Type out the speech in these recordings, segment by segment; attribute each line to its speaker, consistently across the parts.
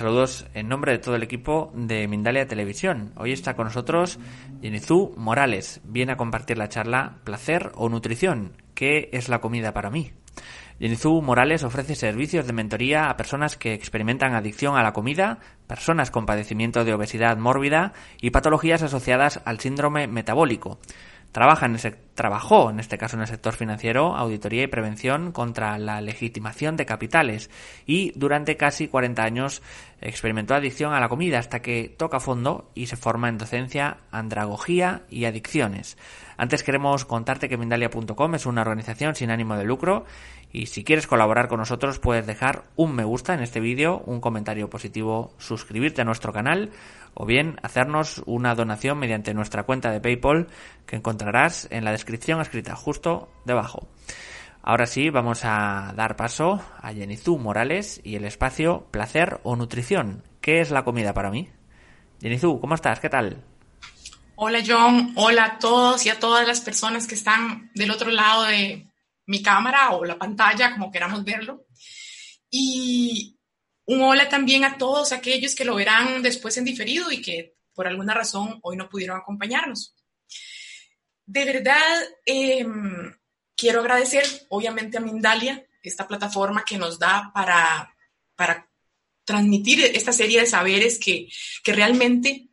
Speaker 1: Saludos en nombre de todo el equipo de Mindalia Televisión. Hoy está con nosotros Yenizú Morales. Viene a compartir la charla Placer o Nutrición. ¿Qué es la comida para mí? Yenizú Morales ofrece servicios de mentoría a personas que experimentan adicción a la comida, personas con padecimiento de obesidad mórbida y patologías asociadas al síndrome metabólico. Trabaja en ese, trabajó, en este caso, en el sector financiero, auditoría y prevención contra la legitimación de capitales y durante casi 40 años experimentó adicción a la comida hasta que toca fondo y se forma en docencia, andragogía y adicciones. Antes queremos contarte que Mindalia.com es una organización sin ánimo de lucro y si quieres colaborar con nosotros puedes dejar un me gusta en este vídeo, un comentario positivo, suscribirte a nuestro canal o bien hacernos una donación mediante nuestra cuenta de PayPal que encontrarás en la descripción escrita justo debajo. Ahora sí, vamos a dar paso a Jenizú Morales y el espacio Placer o Nutrición. ¿Qué es la comida para mí? Jenizú, ¿cómo estás? ¿Qué tal?
Speaker 2: Hola John, hola a todos y a todas las personas que están del otro lado de mi cámara o la pantalla, como queramos verlo. Y un hola también a todos aquellos que lo verán después en diferido y que por alguna razón hoy no pudieron acompañarnos. De verdad, em, quiero agradecer obviamente a Mindalia, esta plataforma que nos da para, para transmitir esta serie de saberes que, que realmente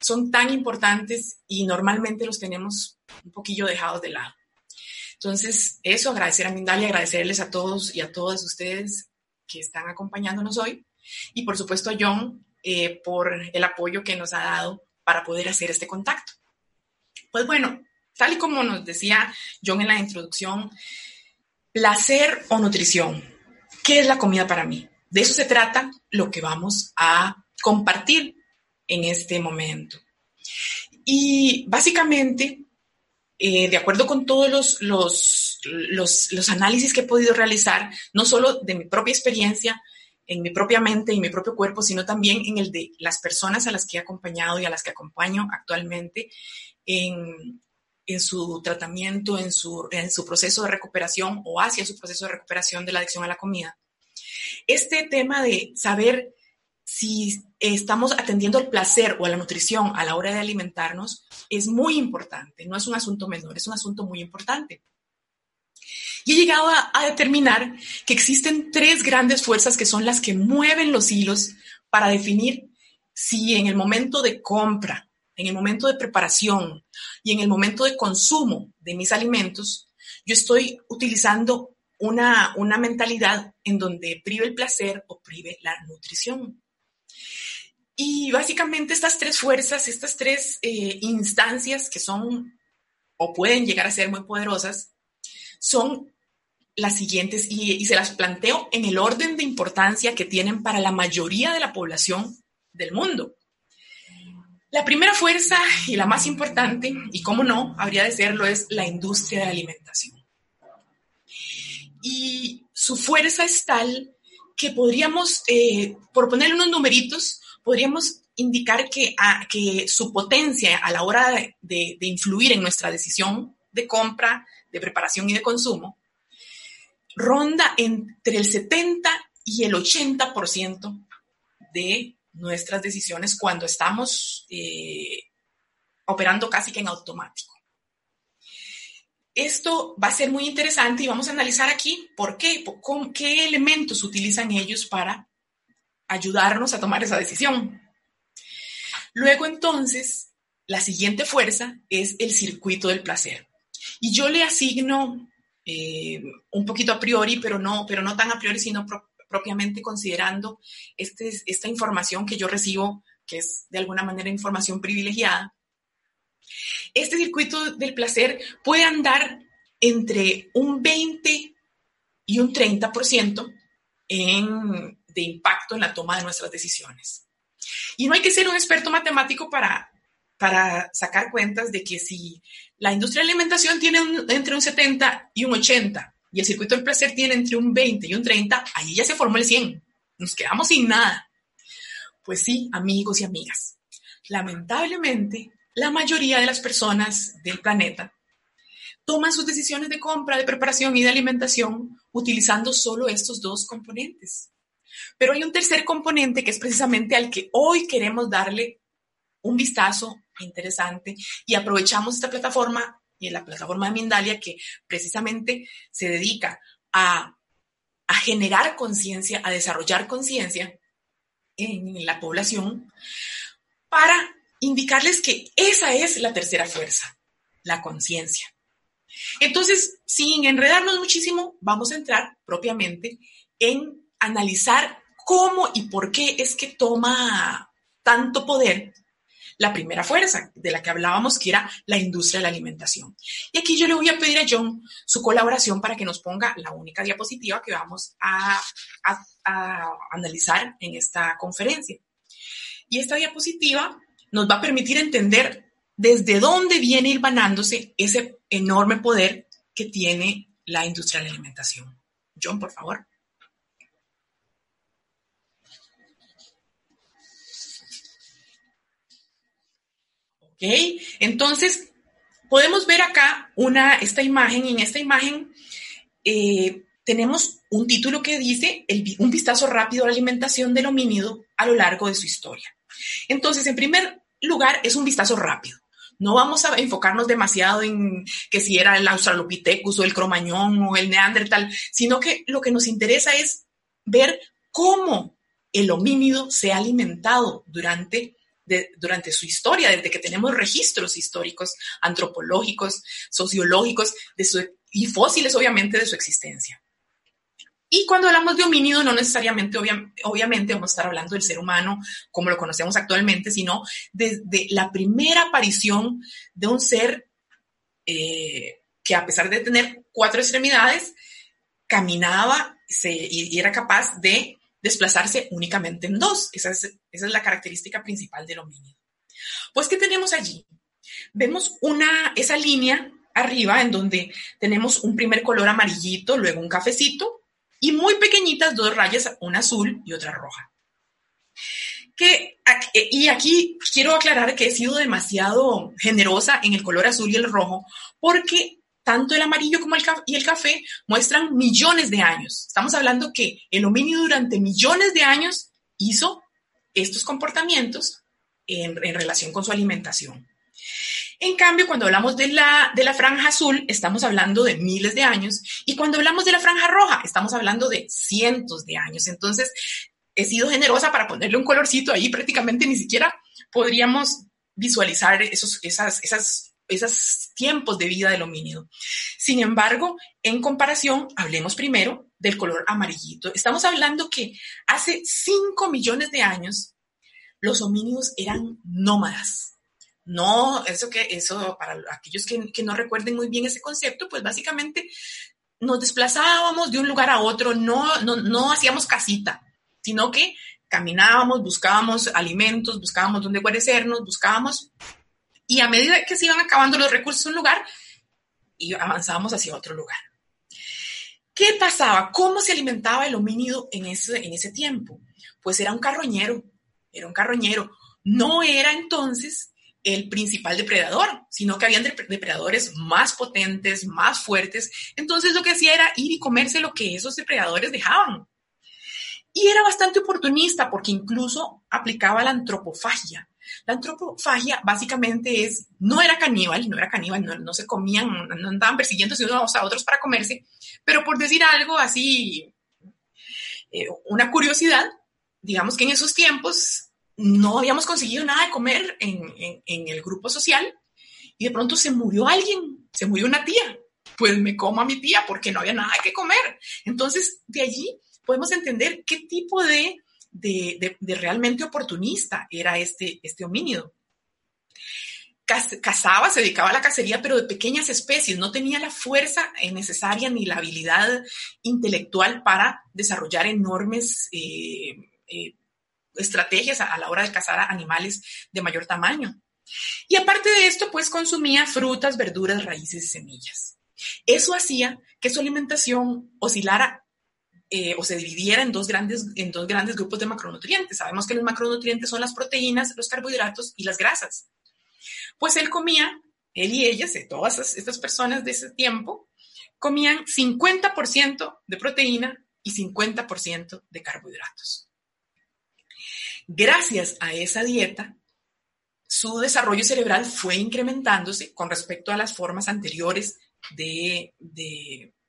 Speaker 2: son tan importantes y normalmente los tenemos un poquillo dejados de lado. Entonces, eso, agradecer a Mindalia, agradecerles a todos y a todas ustedes que están acompañándonos hoy. Y por supuesto a John eh, por el apoyo que nos ha dado para poder hacer este contacto. Pues bueno, tal y como nos decía John en la introducción, placer o nutrición. ¿Qué es la comida para mí? De eso se trata lo que vamos a compartir en este momento. Y básicamente, eh, de acuerdo con todos los, los, los, análisis que he podido realizar, no solo de mi propia experiencia, en mi propia mente y mi propio cuerpo, sino también en el de las personas a las que he acompañado y a las que acompaño actualmente en, en su tratamiento, en su, en su proceso de recuperación o hacia su proceso de recuperación de la adicción a la comida. Este tema de saber si estamos atendiendo al placer o a la nutrición a la hora de alimentarnos es muy importante, no es un asunto menor, es un asunto muy importante. Y he llegado a, determinar que existen tres grandes fuerzas que son las que mueven los hilos para definir si en el momento de compra, en el momento de preparación y en el momento de consumo de mis alimentos, yo estoy utilizando una, una mentalidad en donde prive el placer o prive la nutrición. Y básicamente estas tres fuerzas, estas tres eh, instancias que son o pueden llegar a ser muy poderosas, son las siguientes y, se las planteo en el orden de importancia que tienen para la mayoría de la población del mundo. La primera fuerza y la más importante, y cómo no, habría de serlo, es la industria de la alimentación. Y su fuerza es tal que podríamos, eh, por ponerle unos numeritos, podríamos indicar que, su potencia a la hora de influir en nuestra decisión de compra, de preparación y de consumo, ronda entre el 70 y el 80% de nuestras decisiones cuando estamos eh, operando casi que en automático. Esto va a ser muy interesante y vamos a analizar aquí por qué, con qué elementos utilizan ellos para ayudarnos a tomar esa decisión. Luego entonces, la siguiente fuerza es el circuito del placer. Y yo le asigno eh, un poquito a priori, pero no, pero no tan a priori, sino propiamente considerando este, esta información que yo recibo, que es de alguna manera información privilegiada. Este circuito del placer puede andar entre un 20 y un 30% en, de impacto en la toma de nuestras decisiones. Y no hay que ser un experto matemático para, para sacar cuentas de que si la industria de alimentación tiene entre un 70 y un 80 y el circuito del placer tiene entre un 20 y un 30, ahí ya se formó el 100. Nos quedamos sin nada. Pues sí, amigos y amigas. Lamentablemente, la mayoría de las personas del planeta toman sus decisiones de compra, de preparación y de alimentación utilizando solo estos dos componentes. Pero hay un tercer componente que es precisamente al que hoy queremos darle un vistazo interesante y aprovechamos esta plataforma y la plataforma de Mindalia que precisamente se dedica a, a generar conciencia, a desarrollar conciencia en la población para indicarles que esa es la tercera fuerza, la conciencia. Entonces, sin enredarnos muchísimo, vamos a entrar propiamente en analizar cómo y por qué es que toma tanto poder la primera fuerza de la que hablábamos, que era la industria de la alimentación. Y aquí yo le voy a pedir a John su colaboración para que nos ponga la única diapositiva que vamos a, a analizar en esta conferencia. Y esta diapositiva nos va a permitir entender desde dónde viene hilvanándose ese enorme poder que tiene la industria de la alimentación. John, por favor. Ok, entonces podemos ver acá una, esta imagen y en esta imagen eh, tenemos un título que dice un vistazo rápido a la alimentación del homínido a lo largo de su historia. Entonces, en primer lugar, es un vistazo rápido. No vamos a enfocarnos demasiado en que si era el Australopithecus o el Cromañón o el Neandertal, sino que lo que nos interesa es ver cómo el homínido se ha alimentado durante, durante su historia, desde que tenemos registros históricos, antropológicos, sociológicos y fósiles, obviamente, de su existencia. Y cuando hablamos de homínido, no necesariamente, obviamente, vamos a estar hablando del ser humano como lo conocemos actualmente, sino desde la primera aparición de un ser eh, que a pesar de tener cuatro extremidades, caminaba y era capaz de desplazarse únicamente en dos. Esa es, la característica principal del homínido. Pues, ¿qué tenemos allí? Vemos una, esa línea arriba en donde tenemos un primer color amarillito, luego un cafecito, y muy pequeñitas, dos rayas, una azul y otra roja. Que, y aquí quiero aclarar que he sido demasiado generosa en el color azul y el rojo, porque tanto el amarillo como el y el café muestran millones de años. Estamos hablando que el homínido durante millones de años hizo estos comportamientos en relación con su alimentación. En cambio, cuando hablamos de la, de la franja azul, estamos hablando de miles de años, y cuando hablamos de la franja roja, estamos hablando de cientos de años. Entonces, he sido generosa para ponerle un colorcito ahí, prácticamente ni siquiera podríamos visualizar esos, esas, esas, esos tiempos de vida del homínido. Sin embargo, en comparación, hablemos primero del color amarillito. Estamos hablando que hace 5 millones de años los homínidos eran nómadas no, eso que, eso, para aquellos que, no recuerden muy bien ese concepto, pues básicamente nos desplazábamos de un lugar a otro, no, no, hacíamos casita, sino que caminábamos, buscábamos alimentos, buscábamos dónde guarecernos, buscábamos, y a medida que se iban acabando los recursos de un lugar, y avanzábamos hacia otro lugar. ¿Qué pasaba? ¿Cómo se alimentaba el homínido en ese, en ese tiempo? Pues era un carroñero, era un carroñero. No era entonces el principal depredador, sino que habían depredadores más potentes, más fuertes. Entonces lo que hacía era ir y comerse lo que esos depredadores dejaban. Y era bastante oportunista porque incluso aplicaba la antropofagia. La antropofagia básicamente es, no era caníbal, no era caníbal, no, se comían, no andaban persiguiendo unos a otros para comerse, pero por decir algo así, eh, una curiosidad, digamos que en esos tiempos no habíamos conseguido nada de comer en, el grupo social y de pronto se murió alguien, se murió una tía. Pues me como a mi tía porque no había nada que comer. Entonces, de allí podemos entender qué tipo de, de, realmente oportunista era este, este homínido. Cazaba, se dedicaba a la cacería, pero de pequeñas especies, no tenía la fuerza necesaria ni la habilidad intelectual para desarrollar enormes eh, eh, estrategias a, la hora de cazar a animales de mayor tamaño. Y aparte de esto, pues consumía frutas, verduras, raíces y semillas. Eso hacía que su alimentación oscilara eh, o se dividiera en dos, grandes, en dos grandes grupos de macronutrientes. Sabemos que los macronutrientes son las proteínas, los carbohidratos y las grasas. Pues él comía, él y ellas, todas estas personas de ese tiempo, comían 50% de proteína, y 50% de carbohidratos. Gracias a esa dieta, su desarrollo cerebral fue incrementándose con respecto a las formas anteriores de,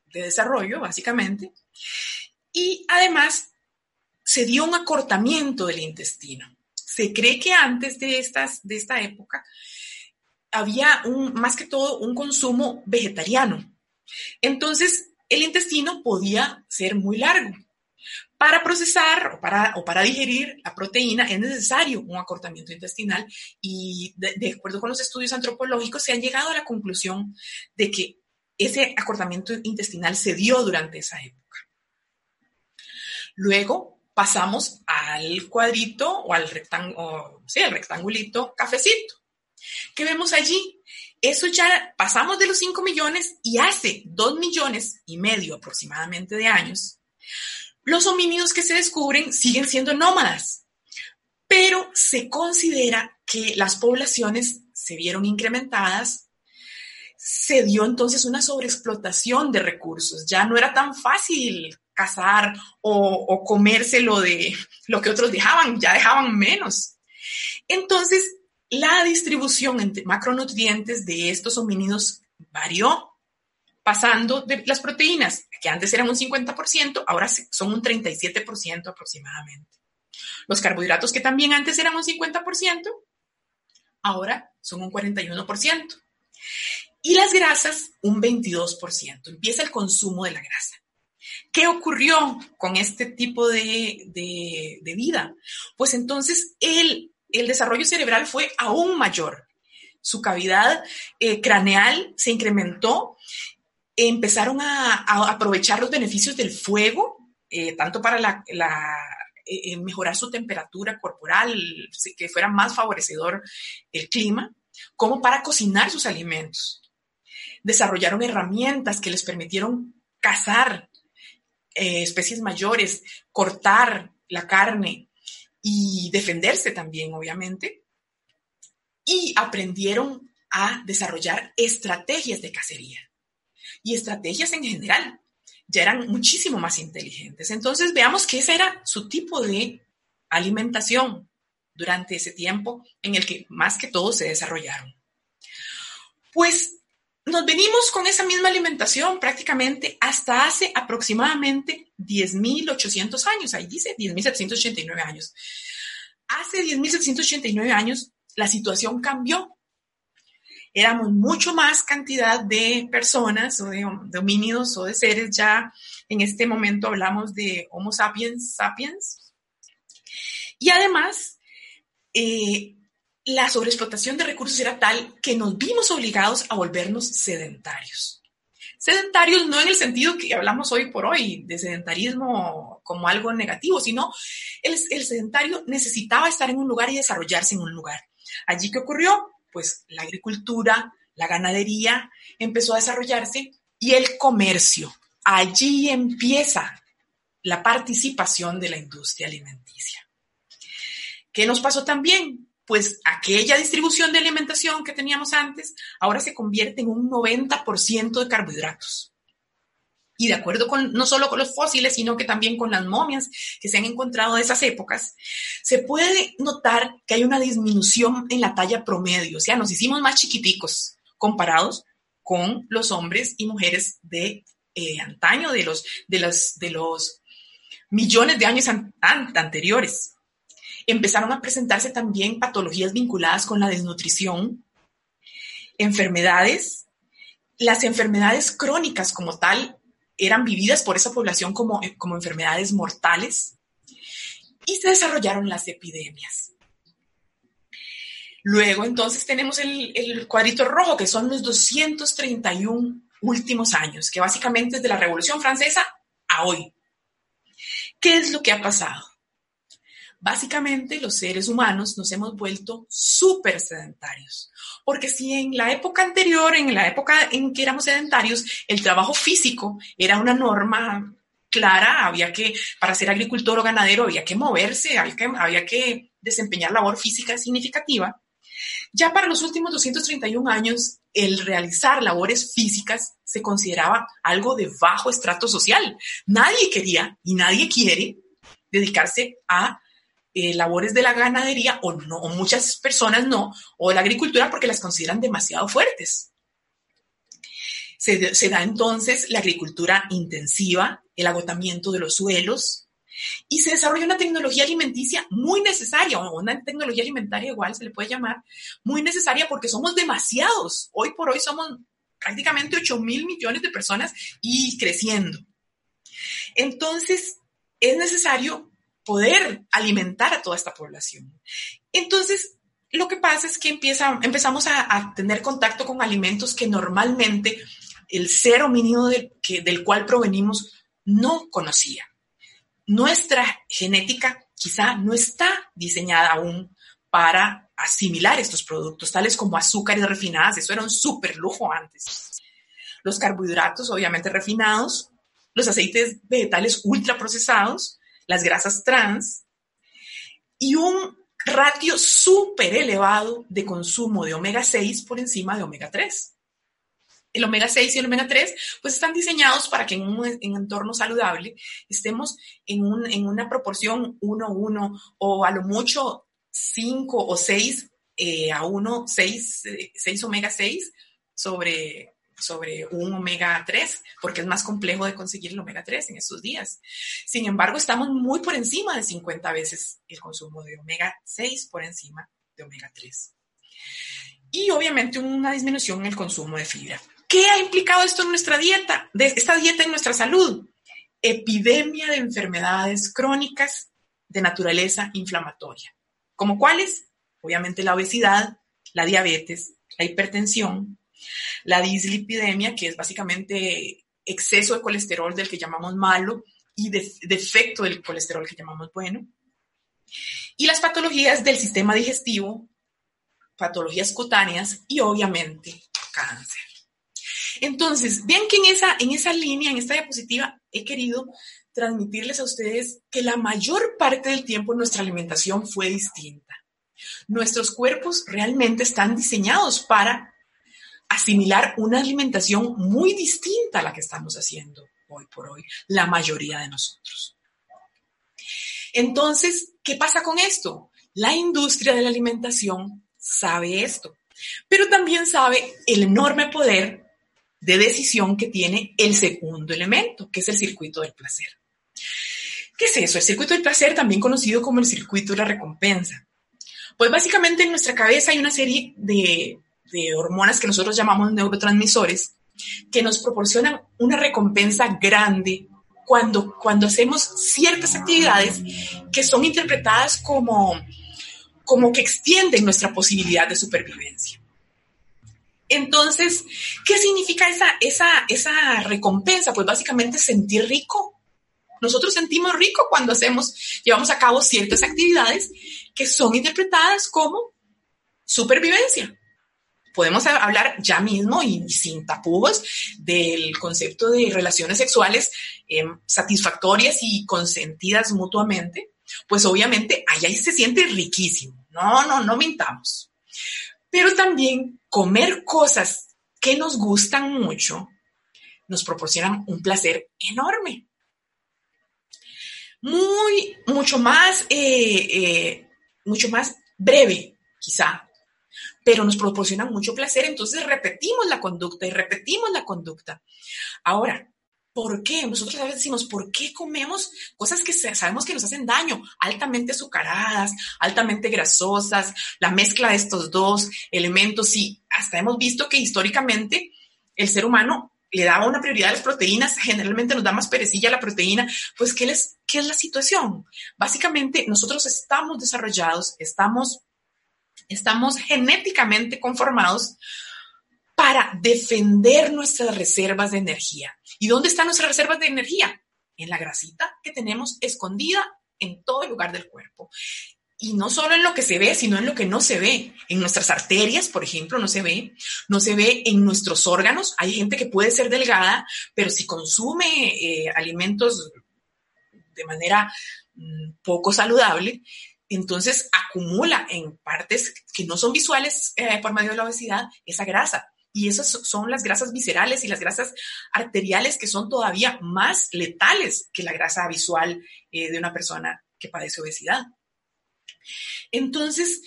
Speaker 2: desarrollo, básicamente. Y además se dio un acortamiento del intestino. Se cree que antes de, estas, de esta época había un, más que todo un consumo vegetariano. Entonces, el intestino podía ser muy largo. Para procesar o para, o para digerir la proteína es necesario un acortamiento intestinal y de, acuerdo con los estudios antropológicos se han llegado a la conclusión de que ese acortamiento intestinal se dio durante esa época. Luego pasamos al cuadrito o al rectángulo, sí, al rectangulito cafecito. ¿Qué vemos allí? Eso ya pasamos de los 5 millones y hace 2 millones y medio aproximadamente de años los homínidos que se descubren siguen siendo nómadas, pero se considera que las poblaciones se vieron incrementadas, se dio entonces una sobreexplotación de recursos, ya no era tan fácil cazar o, comérselo de lo que otros dejaban, ya dejaban menos. Entonces, la distribución entre macronutrientes de estos homínidos varió pasando de las proteínas, que antes eran un 50%, ahora son un 37% aproximadamente. Los carbohidratos, que también antes eran un 50%, ahora son un 41%. Y las grasas, un 22%. Empieza el consumo de la grasa. ¿Qué ocurrió con este tipo de, vida? Pues entonces el, el desarrollo cerebral fue aún mayor. Su cavidad eh, craneal se incrementó empezaron a, aprovechar los beneficios del fuego, eh, tanto para eh, mejorar su temperatura corporal, que fuera más favorecedor el clima, como para cocinar sus alimentos. Desarrollaron herramientas que les permitieron cazar especies mayores, cortar la carne y defenderse también, obviamente. Y aprendieron a desarrollar estrategias de cacería y estrategias en general. Ya eran muchísimo más inteligentes. Entonces veamos que ese era su tipo de alimentación durante ese tiempo en el que más que todo se desarrollaron. Pues nos venimos con esa misma alimentación prácticamente hasta hace aproximadamente 10.800 años. Ahí dice 10.789 años. Hace 10.789 años la situación cambió éramos mucho más cantidad de personas o de, homínidos o de seres, ya en este momento hablamos de Homo sapiens sapiens. Y además, eh, la sobreexplotación de recursos era tal que nos vimos obligados a volvernos sedentarios. Sedentarios no en el sentido que hablamos hoy por hoy de sedentarismo como algo negativo, sino el, el sedentario necesitaba estar en un lugar y desarrollarse en un lugar. Allí que ocurrió, pues la agricultura, la ganadería empezó a desarrollarse y el comercio. Allí empieza la participación de la industria alimenticia. ¿Qué nos pasó también? Pues aquella distribución de alimentación que teníamos antes ahora se convierte en un 90% de carbohidratos. Y de acuerdo con no solo con los fósiles, sino que también con las momias que se han encontrado de esas épocas, se puede notar que hay una disminución en la talla promedio, o sea, nos hicimos más chiquiticos comparados con los hombres y mujeres de eh, antaño, de los, de, los, de los millones de años anteriores. Empezaron a presentarse también patologías vinculadas con la desnutrición, enfermedades, las enfermedades crónicas como tal eran vividas por esa población como, como enfermedades mortales y se desarrollaron las epidemias. Luego entonces tenemos el, el, cuadrito rojo, que son los 231 últimos años, que básicamente es de la Revolución Francesa a hoy. ¿Qué es lo que ha pasado? Básicamente los seres humanos nos hemos vuelto súper sedentarios. Porque si en la época anterior, en la época en que éramos sedentarios, el trabajo físico era una norma clara, había que, para ser agricultor o ganadero, había que moverse, había que, desempeñar labor física significativa. Ya para los últimos 231 años, el realizar labores físicas se consideraba algo de bajo estrato social. Nadie quería y nadie quiere dedicarse a eh, labores de la ganadería o no, o muchas personas no, o la agricultura porque las consideran demasiado fuertes. Se, se da entonces la agricultura intensiva, el agotamiento de los suelos, y se desarrolla una tecnología alimenticia muy necesaria, o una tecnología alimentaria igual se le puede llamar, muy necesaria porque somos demasiados. Hoy por hoy somos prácticamente 8 mil millones de personas y creciendo. Entonces, es necesario poder alimentar a toda esta población. Entonces, lo que pasa es que empezamos a, a, tener contacto con alimentos que normalmente el ser homínido del, que, del cual provenimos no conocía. Nuestra genética quizá no está diseñada aún para asimilar estos productos, tales como azúcares refinadas. Eso era un súper lujo antes. Los carbohidratos, obviamente refinados, los aceites vegetales ultraprocesados, las grasas trans y un ratio súper elevado de consumo de omega 6 por encima de omega 3. El omega 6 y el omega 3 pues están diseñados para que en un, en entorno saludable estemos en una proporción 1-1 o a lo mucho 5 o 6 eh, a 1, 6, 6 omega 6 sobre sobre un omega 3, porque es más complejo de conseguir el omega 3 en estos días. Sin embargo, estamos muy por encima de 50 veces el consumo de omega 6 por encima de omega 3. Y obviamente una disminución en el consumo de fibra. ¿Qué ha implicado esto en nuestra dieta? Esta dieta en nuestra salud. Epidemia de enfermedades crónicas de naturaleza inflamatoria. ¿Como cuáles? Obviamente la obesidad, la diabetes, la hipertensión, la dislipidemia, que es básicamente exceso de colesterol del que llamamos malo y defecto del colesterol que llamamos bueno. Y las patologías del sistema digestivo, patologías cutáneas y obviamente cáncer. Entonces, vean que en esa, en esa línea, en esta diapositiva, he querido transmitirles a ustedes que la mayor parte del tiempo nuestra alimentación fue distinta. Nuestros cuerpos realmente están diseñados para asimilar una alimentación muy distinta a la que estamos haciendo hoy por hoy, la mayoría de nosotros. Entonces, ¿qué pasa con esto? La industria de la alimentación sabe esto, pero también sabe el enorme poder de decisión que tiene el segundo elemento, que es el circuito del placer. ¿Qué es eso? El circuito del placer, también conocido como el circuito de la recompensa. Pues básicamente en nuestra cabeza hay una serie de de hormonas que nosotros llamamos neurotransmisores, que nos proporcionan una recompensa grande cuando, cuando hacemos ciertas actividades que son interpretadas como, como que extienden nuestra posibilidad de supervivencia. Entonces, ¿qué significa esa, esa, esa recompensa? Pues básicamente sentir rico. Nosotros sentimos rico cuando hacemos, llevamos a cabo ciertas actividades que son interpretadas como supervivencia podemos hablar ya mismo y sin tapujos del concepto de relaciones sexuales em, satisfactorias y consentidas mutuamente, pues obviamente allá se siente riquísimo. No, no, no mintamos. Pero también comer cosas que nos gustan mucho nos proporcionan un placer enorme. Muy, mucho más, eh, eh, mucho más breve, quizá, pero nos proporcionan mucho placer, entonces repetimos la conducta y repetimos la conducta. Ahora, ¿por qué? Nosotros a veces decimos, ¿por qué comemos cosas que sabemos que nos hacen daño? Altamente azucaradas, altamente grasosas, la mezcla de estos dos elementos y hasta hemos visto que históricamente el ser humano le daba una prioridad a las proteínas, generalmente nos da más perecilla la proteína, pues ¿qué, les, ¿qué es la situación? Básicamente nosotros estamos desarrollados, estamos Estamos genéticamente conformados para defender nuestras reservas de energía. ¿Y dónde están nuestras reservas de energía? En la grasita que tenemos escondida en todo lugar del cuerpo. Y no solo en lo que se ve, sino en lo que no se ve. En nuestras arterias, por ejemplo, no se ve. No se ve en nuestros órganos. Hay gente que puede ser delgada, pero si consume eh, alimentos de manera mm, poco saludable, entonces acumula en partes que no son visuales eh, por medio de la obesidad esa grasa. Y esas son las grasas viscerales y las grasas arteriales que son todavía más letales que la grasa visual eh, de una persona que padece obesidad. Entonces,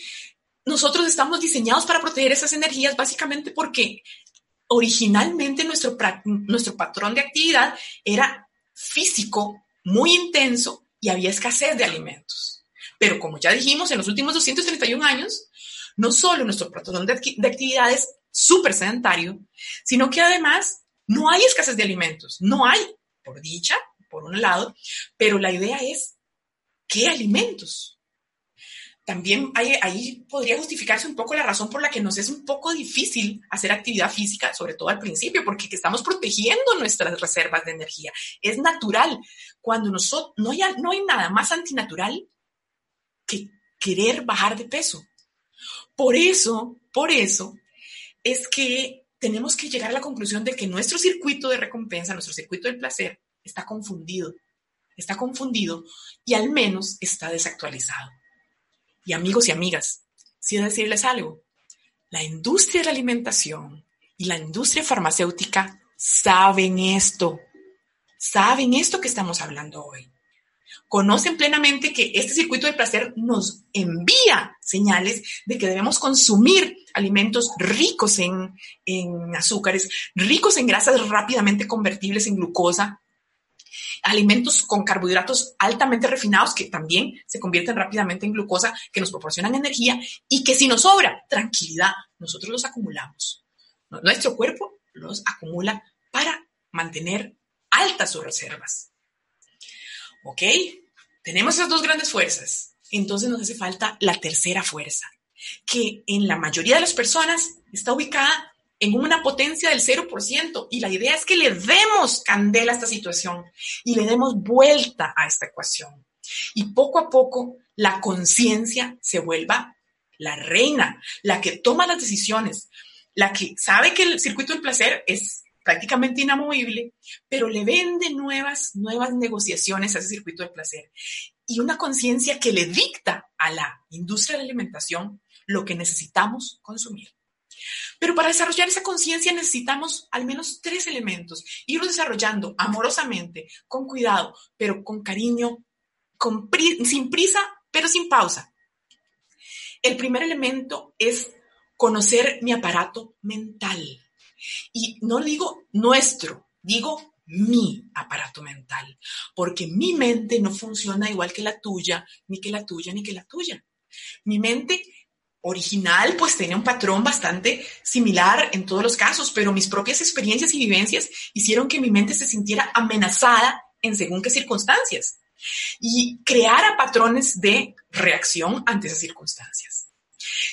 Speaker 2: nosotros estamos diseñados para proteger esas energías básicamente porque originalmente nuestro, nuestro patrón de actividad era físico, muy intenso y había escasez de alimentos. Pero como ya dijimos, en los últimos 231 años, no solo nuestro patrón de, de actividad es súper sedentario, sino que además no hay escasez de alimentos, no hay, por dicha, por un lado, pero la idea es, ¿qué alimentos? También ahí podría justificarse un poco la razón por la que nos es un poco difícil hacer actividad física, sobre todo al principio, porque estamos protegiendo nuestras reservas de energía. Es natural. Cuando nosotros, no hay, no hay nada más antinatural querer bajar de peso. Por eso, por eso, es que tenemos que llegar a la conclusión de que nuestro circuito de recompensa, nuestro circuito del placer, está confundido. Está confundido y al menos está desactualizado. Y amigos y amigas, si decirles algo, la industria de la alimentación y la industria farmacéutica saben esto, saben esto que estamos hablando hoy conocen plenamente que este circuito de placer nos envía señales de que debemos consumir alimentos ricos en, azúcares, ricos en grasas rápidamente convertibles en glucosa, alimentos con carbohidratos altamente refinados que también se convierten rápidamente en glucosa, que nos proporcionan energía y que si nos sobra tranquilidad, nosotros los acumulamos. Nuestro cuerpo los acumula para mantener altas sus reservas. ¿Ok? Tenemos esas dos grandes fuerzas. Entonces nos hace falta la tercera fuerza, que en la mayoría de las personas está ubicada en una potencia del 0%. Y la idea es que le demos candela a esta situación y le demos vuelta a esta ecuación. Y poco a poco la conciencia se vuelva la reina, la que toma las decisiones, la que sabe que el circuito del placer es prácticamente inamovible, pero le vende nuevas, nuevas negociaciones a ese circuito de placer y una conciencia que le dicta a la industria de la alimentación lo que necesitamos consumir. Pero para desarrollar esa conciencia necesitamos al menos tres elementos, irlo desarrollando amorosamente, con cuidado, pero con cariño, sin prisa, pero sin pausa. El primer elemento es conocer mi aparato mental. Y no digo nuestro, digo mi aparato mental, porque mi mente no funciona igual que la tuya, ni que la tuya, ni que la tuya. Mi mente original pues tiene un patrón bastante similar en todos los casos, pero mis propias experiencias y vivencias hicieron que mi mente se sintiera amenazada en según qué circunstancias y creara patrones de reacción ante esas circunstancias.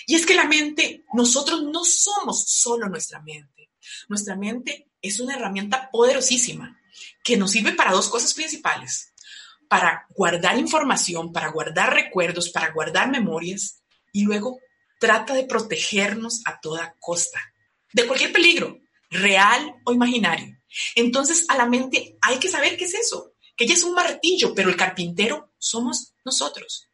Speaker 2: Y es que la mente, nosotros no somos solo nuestra mente. Nuestra mente es una herramienta poderosísima que nos sirve para dos cosas principales. Para guardar información, para guardar recuerdos, para guardar memorias y luego trata de protegernos a toda costa de cualquier peligro, real o imaginario. Entonces a la mente hay que saber qué es eso, que ella es un martillo, pero el carpintero somos nosotros.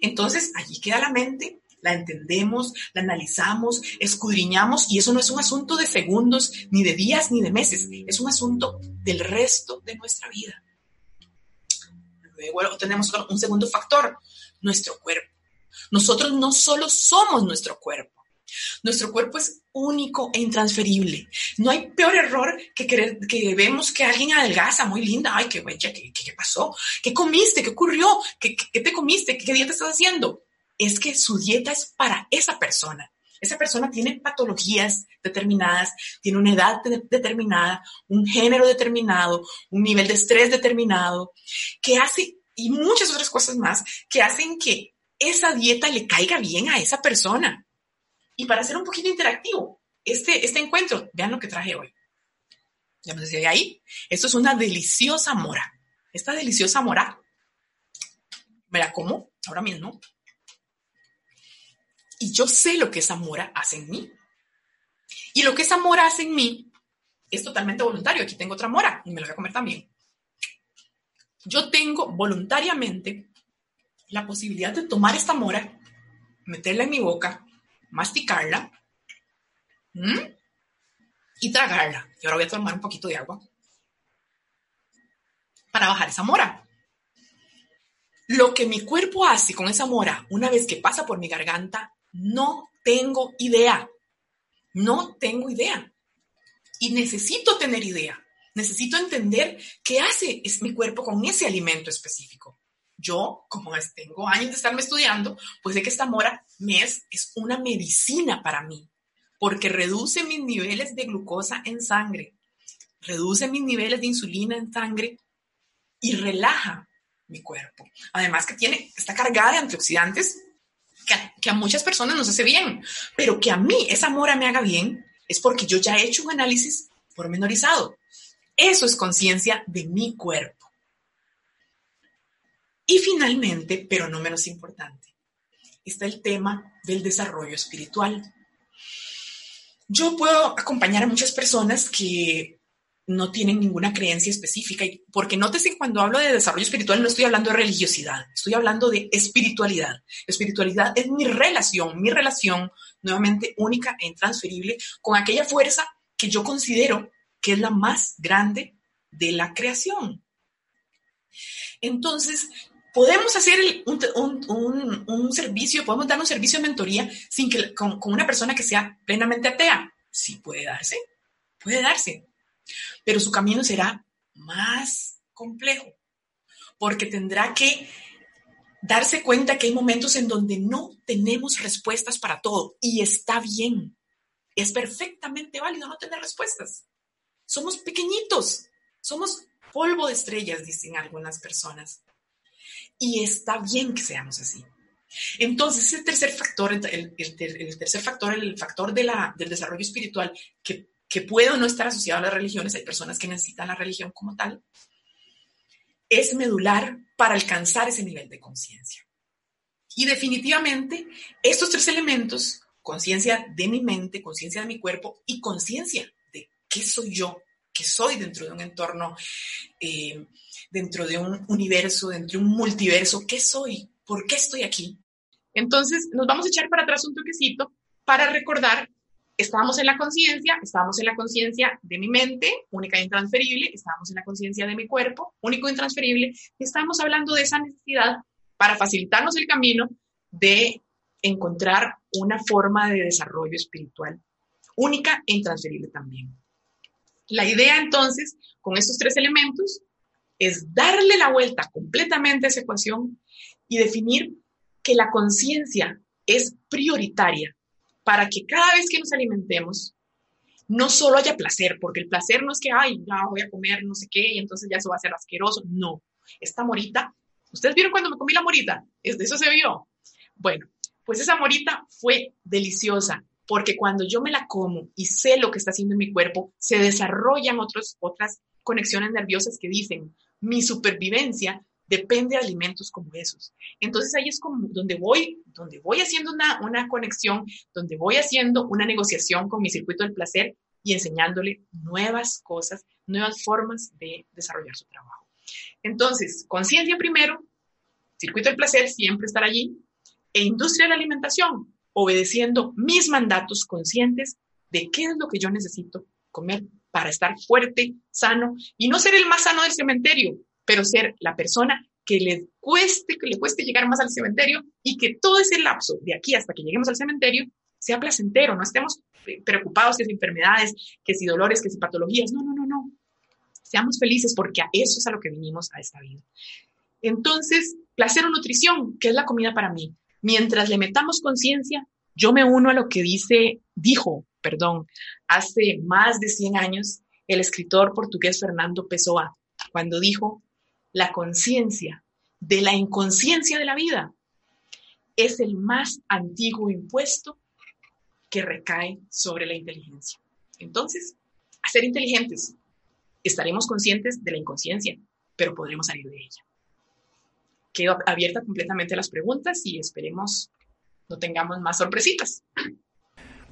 Speaker 2: Entonces allí queda la mente la entendemos, la analizamos, escudriñamos y eso no es un asunto de segundos, ni de días, ni de meses, es un asunto del resto de nuestra vida. Luego tenemos un segundo factor, nuestro cuerpo. Nosotros no solo somos nuestro cuerpo, nuestro cuerpo es único e intransferible. No hay peor error que, que vemos que alguien adelgaza, muy linda, ay, qué bella, ¿qué, qué, pasó? ¿Qué comiste? ¿Qué ocurrió? ¿Qué, qué te comiste? ¿Qué día te estás haciendo? Es que su dieta es para esa persona. Esa persona tiene patologías determinadas, tiene una edad determinada, un género determinado, un nivel de estrés determinado, que hace, y muchas otras cosas más, que hacen que esa dieta le caiga bien a esa persona. Y para ser un poquito interactivo, este, este encuentro, vean lo que traje hoy. Ya me decía ahí, esto es una deliciosa mora. Esta deliciosa mora, me la como ahora mismo y yo sé lo que esa mora hace en mí. Y lo que esa mora hace en mí es totalmente voluntario. Aquí tengo otra mora y me la voy a comer también. Yo tengo voluntariamente la posibilidad de tomar esta mora, meterla en mi boca, masticarla y tragarla. Y ahora voy a tomar un poquito de agua para bajar esa mora. Lo que mi cuerpo hace con esa mora una vez que pasa por mi garganta, no tengo idea. No tengo idea. Y necesito tener idea. Necesito entender qué hace es mi cuerpo con ese alimento específico. Yo, como tengo años de estarme estudiando, pues sé que esta mora mes es una medicina para mí, porque reduce mis niveles de glucosa en sangre, reduce mis niveles de insulina en sangre y relaja mi cuerpo. Además que tiene, está cargada de antioxidantes que a, muchas personas nos hace bien, pero que a mí esa mora me haga bien es porque yo ya he hecho un análisis pormenorizado. Eso es conciencia de mi cuerpo. Y finalmente, pero no menos importante, está el tema del desarrollo espiritual. Yo puedo acompañar a muchas personas que no tienen ninguna creencia específica, porque nótese cuando hablo de desarrollo espiritual no estoy hablando de religiosidad, estoy hablando de espiritualidad. Espiritualidad es mi relación, mi relación nuevamente única e intransferible con aquella fuerza que yo considero que es la más grande de la creación. Entonces, podemos hacer un, servicio, podemos dar un servicio de mentoría sin que, con, con una persona que sea plenamente atea. Sí puede darse, puede darse, pero su camino será más complejo, porque tendrá que darse cuenta que hay momentos en donde no tenemos respuestas para todo y está bien. Es perfectamente válido no tener respuestas. Somos pequeñitos, somos polvo de estrellas, dicen algunas personas. Y está bien que seamos así. Entonces, ese tercer factor, el, tercer factor, el factor de la, del desarrollo espiritual, que, que puede o no estar asociado a las religiones, hay personas que necesitan la religión como tal, es medular para alcanzar ese nivel de conciencia. Y definitivamente, estos tres elementos, conciencia de mi mente, conciencia de mi cuerpo y conciencia de qué soy yo, qué soy dentro de un entorno eh, dentro de un universo, dentro de un multiverso, ¿qué soy? ¿Por qué estoy aquí? Entonces, nos vamos a echar para atrás un toquecito para recordar, estábamos en la conciencia, estábamos en la conciencia de mi mente, única e intransferible, estábamos en la conciencia de mi cuerpo, único e intransferible, estamos hablando de esa necesidad para facilitarnos el camino de encontrar una forma de desarrollo espiritual única e intransferible también. La idea entonces, con estos tres elementos, es darle la vuelta completamente a esa ecuación y definir que la conciencia es prioritaria para que cada vez que nos alimentemos, no solo haya placer, porque el placer no es que, ay, ya voy a comer no sé qué y entonces ya eso va a ser asqueroso. No, esta morita, ¿ustedes vieron cuando me comí la morita? ¿Es de eso se vio? Bueno, pues esa morita fue deliciosa, porque cuando yo me la como y sé lo que está haciendo en mi cuerpo, se desarrollan otros, otras conexiones nerviosas que dicen, mi supervivencia depende de alimentos como esos. Entonces ahí es donde voy, donde voy haciendo una conexión, donde voy haciendo una negociación con mi circuito del placer y enseñándole nuevas cosas, nuevas formas de desarrollar su trabajo. Entonces, conciencia primero, circuito del placer siempre estar allí, e industria de la alimentación, obedeciendo mis mandatos conscientes de qué es lo que yo necesito comer para estar fuerte, sano y no ser el más sano del cementerio, pero ser la persona que le cueste, que le cueste llegar más al cementerio y que todo ese lapso de aquí hasta que lleguemos al cementerio sea placentero, no estemos preocupados que si enfermedades, que si dolores, que si patologías, no, no, no, no. Seamos felices porque a eso es a lo que vinimos a esta vida. Entonces, placer o nutrición, ¿qué es la comida para mí? Mientras le metamos conciencia, yo me uno a lo que dice, dijo perdón, hace más de 100 años el escritor portugués Fernando Pessoa, cuando dijo, la conciencia de la inconsciencia de la vida es el más antiguo impuesto que recae sobre la inteligencia. Entonces, a ser inteligentes, estaremos conscientes de la inconsciencia, pero podremos salir de ella. Quedo abierta completamente a las preguntas y esperemos no tengamos más sorpresitas.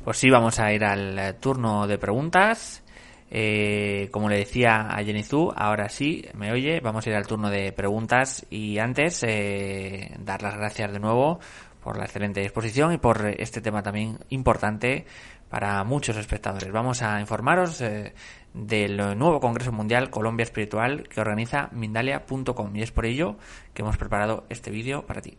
Speaker 1: Pues sí, vamos a ir al eh, turno de preguntas. Eh, como le decía a Jenny Zhu, ahora sí, me oye, vamos a ir al turno de preguntas y antes eh, dar las gracias de nuevo por la excelente exposición y por este tema también importante para muchos espectadores. Vamos a informaros eh, del nuevo Congreso Mundial Colombia Espiritual que organiza Mindalia.com y es por ello que hemos preparado este vídeo para ti.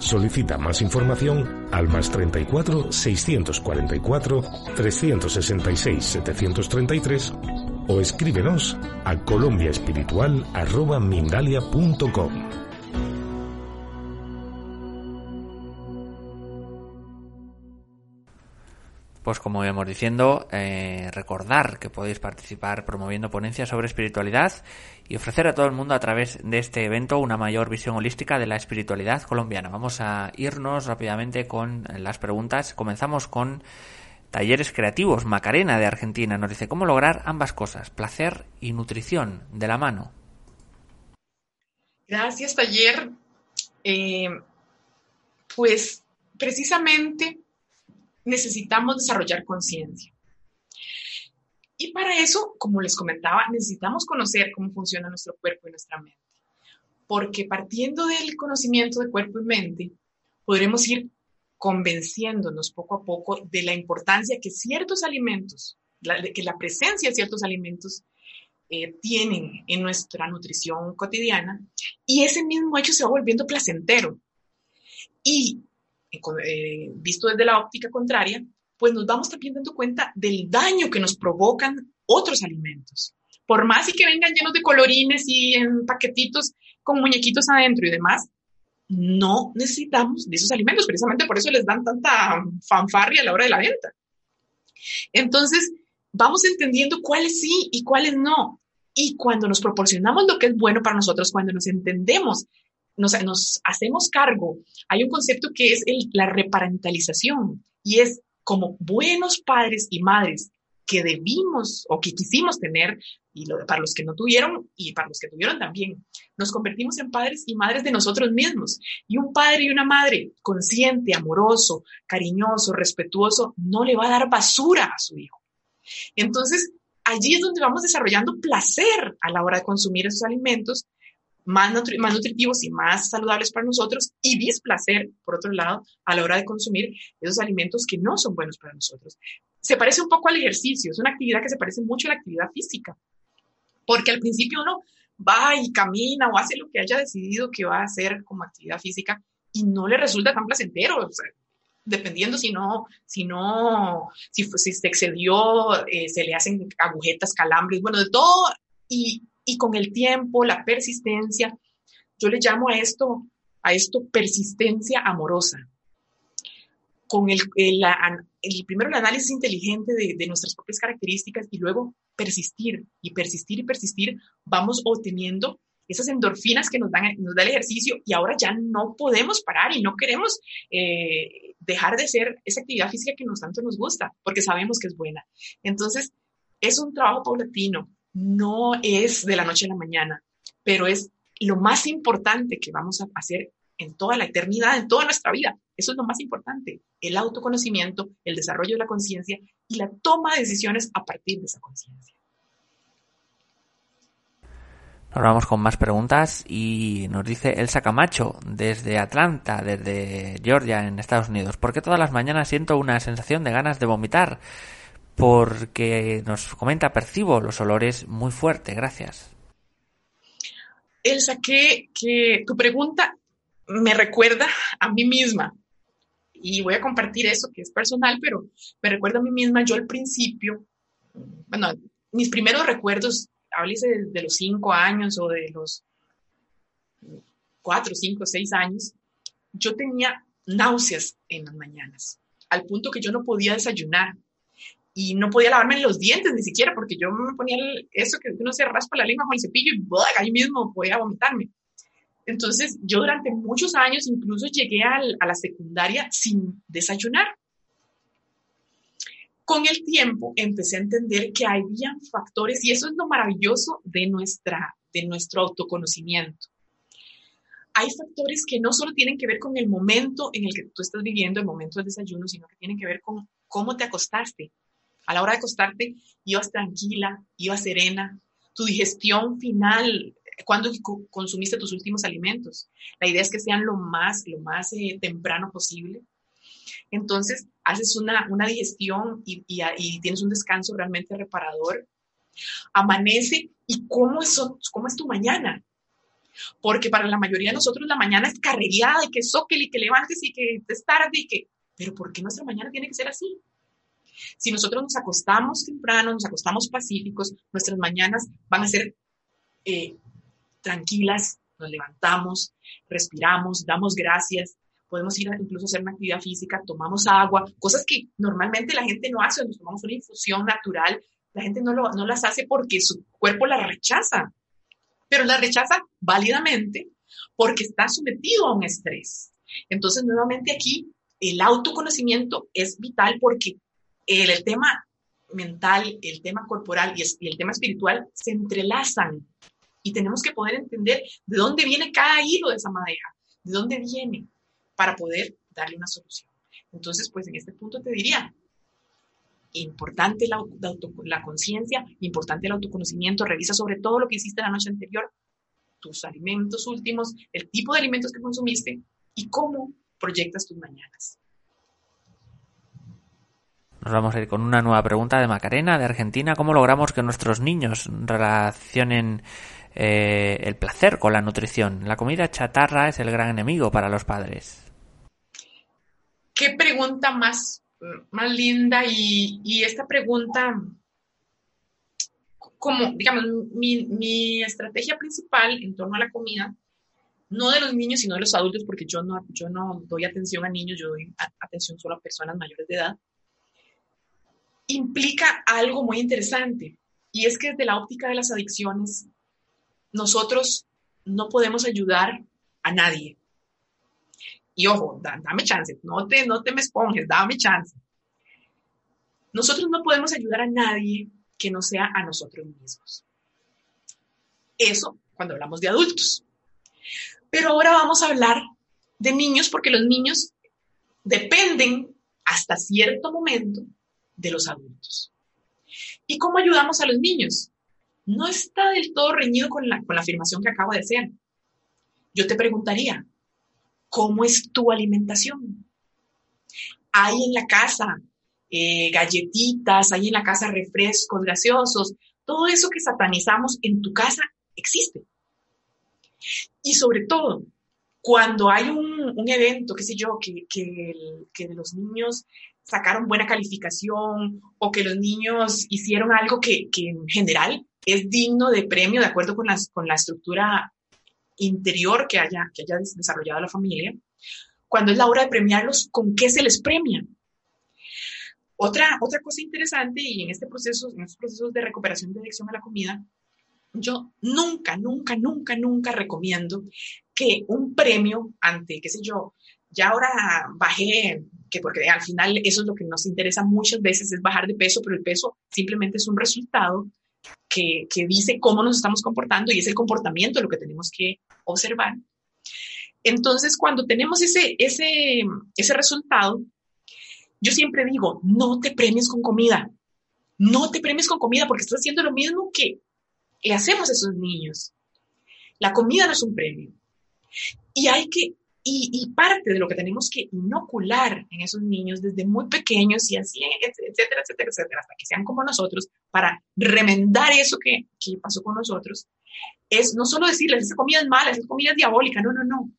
Speaker 3: Solicita más información al más 34 644 366 733 o escríbenos a colombiaespiritual.mindalia.com.
Speaker 1: Pues como íbamos diciendo, eh, recordar que podéis participar promoviendo ponencias sobre espiritualidad y ofrecer a todo el mundo a través de este evento una mayor visión holística de la espiritualidad colombiana. Vamos a irnos rápidamente con las preguntas. Comenzamos con talleres creativos. Macarena de Argentina nos dice cómo lograr ambas cosas, placer y nutrición de la mano.
Speaker 2: Gracias, taller. Eh, pues precisamente necesitamos desarrollar conciencia. Y para eso, como les comentaba, necesitamos conocer cómo funciona nuestro cuerpo y nuestra mente. Porque partiendo del conocimiento de cuerpo y mente, podremos ir convenciéndonos poco a poco de la importancia que ciertos alimentos, que la presencia de ciertos alimentos eh, tienen en nuestra nutrición cotidiana y ese mismo hecho se va volviendo placentero. Y eh, visto desde la óptica contraria, pues nos vamos también dando cuenta del daño que nos provocan otros alimentos. Por más y que vengan llenos de colorines y en paquetitos con muñequitos adentro y demás, no necesitamos de esos alimentos, precisamente por eso les dan tanta fanfarria a la hora de la venta. Entonces, vamos entendiendo cuáles sí y cuáles no. Y cuando nos proporcionamos lo que es bueno para nosotros, cuando nos entendemos nos, hacemos cargo, hay un concepto que es la reparentalización y es como buenos padres y madres que debimos o que quisimos tener, y para los que no tuvieron y para los que tuvieron también, nos convertimos en padres y madres de nosotros mismos. Y un padre y una madre consciente, amoroso, cariñoso, respetuoso, no le va a dar basura a su hijo. Entonces, allí es donde vamos desarrollando placer a la hora de consumir esos alimentos más, más nutritivos y más saludables para nosotros y displacer, por otro lado, a la hora de consumir esos alimentos que no son buenos para nosotros. Se parece un poco al ejercicio, es una actividad que se parece mucho a la actividad física, porque al principio uno va y camina o hace lo que haya decidido que va a hacer como actividad física y no le resulta tan placentero. dependiendo si no, si no, si, si se excedió, eh, se le hacen agujetas, calambres, bueno, de todo. Y y con el tiempo, la persistencia, yo le llamo a esto, a esto persistencia amorosa. Con el, el, primero el análisis inteligente de, de, nuestras propias características y luego persistir y persistir y persistir, vamos obteniendo esas endorfinas que nos, dan, nos da el ejercicio y ahora ya no podemos parar y no queremos eh, dejar de hacer esa actividad física que nos tanto nos gusta porque sabemos que es buena. Entonces, es un trabajo paulatino, no es de la noche a la mañana, pero es lo más importante que vamos a hacer en toda la eternidad, en toda nuestra vida. Eso es lo más importante, el autoconocimiento, el desarrollo de la conciencia y la toma de decisiones a partir de esa conciencia.
Speaker 1: Ahora vamos con más preguntas y nos dice Elsa Camacho desde Atlanta, desde Georgia, en Estados Unidos. ¿Por qué todas las mañanas siento una sensación de ganas de vomitar? Porque nos comenta, percibo los olores muy fuerte. Gracias.
Speaker 2: Elsa, que, tu pregunta me recuerda a mí misma. Y voy a compartir eso que es personal, pero me recuerda a mí misma. Yo al principio, bueno, mis primeros recuerdos, háblese de, los cinco años o de los cuatro, cinco, seis años, yo tenía náuseas en las mañanas, al punto que yo no podía desayunar y no podía lavarme los dientes ni siquiera porque yo me ponía eso que uno se raspa la lengua con el cepillo y ahí mismo podía vomitarme. Entonces yo durante muchos años incluso llegué a la secundaria sin desayunar. Con el tiempo empecé a entender que había factores y eso es lo maravilloso de, nuestra, de nuestro autoconocimiento. Hay factores que no solo tienen que ver con el momento en el que tú estás viviendo, el momento del desayuno, sino que tienen que ver con cómo te acostaste, a la hora de acostarte ibas tranquila, ibas serena, tu digestión final, cuando consumiste tus últimos alimentos. La idea es que sean lo más, lo más eh, temprano posible. Entonces, haces una, digestión y, y, tienes un descanso realmente reparador. Amanece y cómo es, cómo es tu mañana. Porque para la mayoría de nosotros la mañana es carrereada y que soquel y que levantes y que te tarde y que... Pero ¿por qué nuestra mañana tiene que ser así? Si nosotros nos acostamos temprano, nos acostamos pacíficos, nuestras mañanas van a ser eh, tranquilas, nos levantamos, respiramos, damos gracias, podemos ir a incluso hacer una actividad física, tomamos agua, cosas que normalmente la gente no hace, nos tomamos una infusión natural, la gente no, lo, no las hace porque su cuerpo la rechaza, pero la rechaza válidamente porque está sometido a un estrés. Entonces, nuevamente aquí, el autoconocimiento es vital porque el, tema mental, el tema corporal y, el tema espiritual se entrelazan y tenemos que poder entender de dónde viene cada hilo de esa madeja, de dónde viene para poder darle una solución. Entonces, pues en este punto te diría, importante la, la conciencia, importante el autoconocimiento, revisa sobre todo lo que hiciste la noche anterior, tus alimentos últimos, el tipo de alimentos que consumiste y cómo proyectas tus mañanas.
Speaker 1: Nos vamos a ir con una nueva pregunta de Macarena, de Argentina. ¿Cómo logramos que nuestros niños relacionen eh, el placer con la nutrición? La comida chatarra es el gran enemigo para los padres.
Speaker 2: Qué pregunta más, más linda y, esta pregunta, como, digamos, mi, mi, estrategia principal en torno a la comida, no de los niños, sino de los adultos, porque yo no, yo no doy atención a niños, yo doy atención solo a personas mayores de edad implica algo muy interesante y es que desde la óptica de las adicciones, nosotros no podemos ayudar a nadie. Y ojo, dame chance, no te, no te me esponjes, dame chance. Nosotros no podemos ayudar a nadie que no sea a nosotros mismos. Eso cuando hablamos de adultos. Pero ahora vamos a hablar de niños porque los niños dependen hasta cierto momento de los adultos. ¿Y cómo ayudamos a los niños? No está del todo reñido con la, con la afirmación que acabo de hacer. Yo te preguntaría, ¿cómo es tu alimentación? ¿Hay en la casa eh, galletitas, hay en la casa refrescos gaseosos? Todo eso que satanizamos en tu casa existe. Y sobre todo, cuando hay un, un evento, qué sé yo, que, que, que los niños sacaron buena calificación o que los niños hicieron algo que, en general es digno de premio de acuerdo con, la estructura interior que haya, que haya desarrollado la familia, cuando es la hora de premiarlos, ¿con qué se les premia? Otra, otra cosa interesante, y en este proceso, en estos procesos de recuperación de adicción a la comida, yo nunca, nunca, nunca, nunca recomiendo que un premio ante, qué sé yo, ya ahora bajé que porque al final eso es lo que nos interesa muchas veces, es bajar de peso, pero el peso simplemente es un resultado que, que dice cómo nos estamos comportando y es el comportamiento lo que tenemos que observar. Entonces, cuando tenemos ese, ese, ese resultado, yo siempre digo, no te premies con comida, no te premies con comida porque estás haciendo lo mismo que le hacemos a esos niños. La comida no es un premio. Y hay que y, parte de lo que tenemos que inocular en esos niños desde muy pequeños y así, etcétera, etcétera, etcétera, hasta que sean como nosotros, para remendar eso que, que pasó con nosotros, es no solo decirles, esa comida es mala, esa comida es diabólica, no, no, no.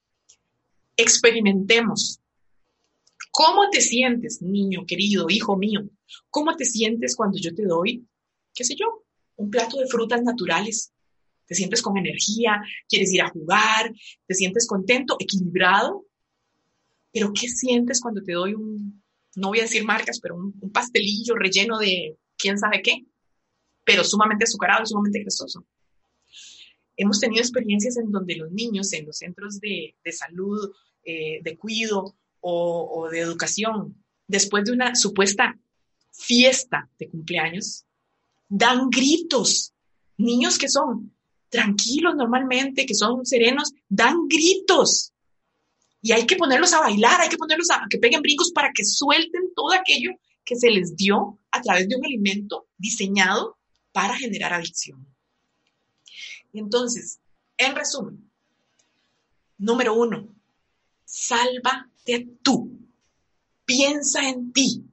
Speaker 2: Experimentemos. ¿Cómo te sientes, niño querido, hijo mío? ¿Cómo te sientes cuando yo te doy, qué sé yo, un plato de frutas naturales? Te sientes con energía, quieres ir a jugar, te sientes contento, equilibrado. Pero ¿qué sientes cuando te doy un, no voy a decir marcas, pero un, pastelillo relleno de quién sabe qué, pero sumamente azucarado, sumamente grasoso. Hemos tenido experiencias en donde los niños en los centros de, salud, eh, de cuido o de educación, después de una supuesta fiesta de cumpleaños, dan gritos. Niños que son tranquilos normalmente, que son serenos, dan gritos. Y hay que ponerlos a bailar, hay que ponerlos a que peguen brincos para que suelten todo aquello que se les dio a través de un alimento diseñado para generar adicción. Entonces, en resumen, número uno, sálvate tú. Piensa en ti